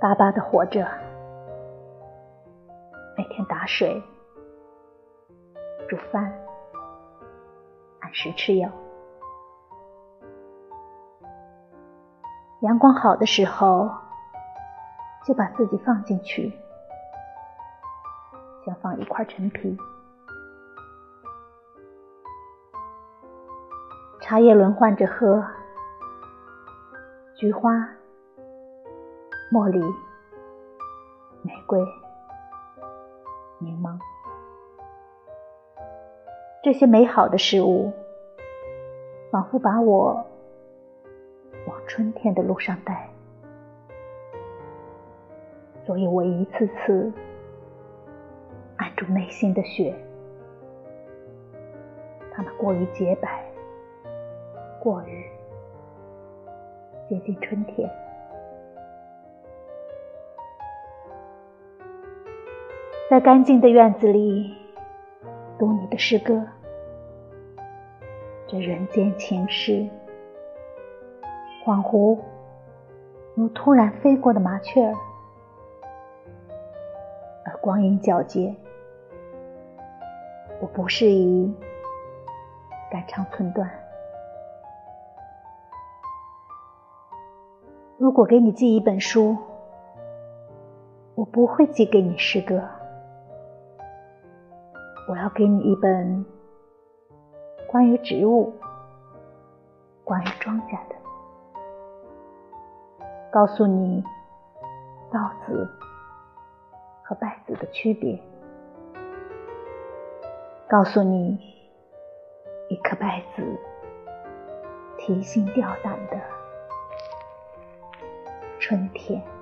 巴巴的活着，每天打水、煮饭、按时吃药。阳光好的时候，就把自己放进去，像放一块陈皮。茶叶轮换着喝，菊花、茉莉、玫瑰、柠檬，这些美好的事物，仿佛把我往春天的路上带，所以我一次次按住内心的雪，它们过于洁白。过于，接近春天，在干净的院子里读你的诗歌。这人间情事，恍惚如突然飞过的麻雀，而光阴皎洁，我不适宜肝肠寸断。如果给你寄一本书，我不会寄给你诗歌，我要给你一本关于植物、关于庄稼的，告诉你稻子和稗子的区别，告诉你一颗稗子提心吊胆的。春天。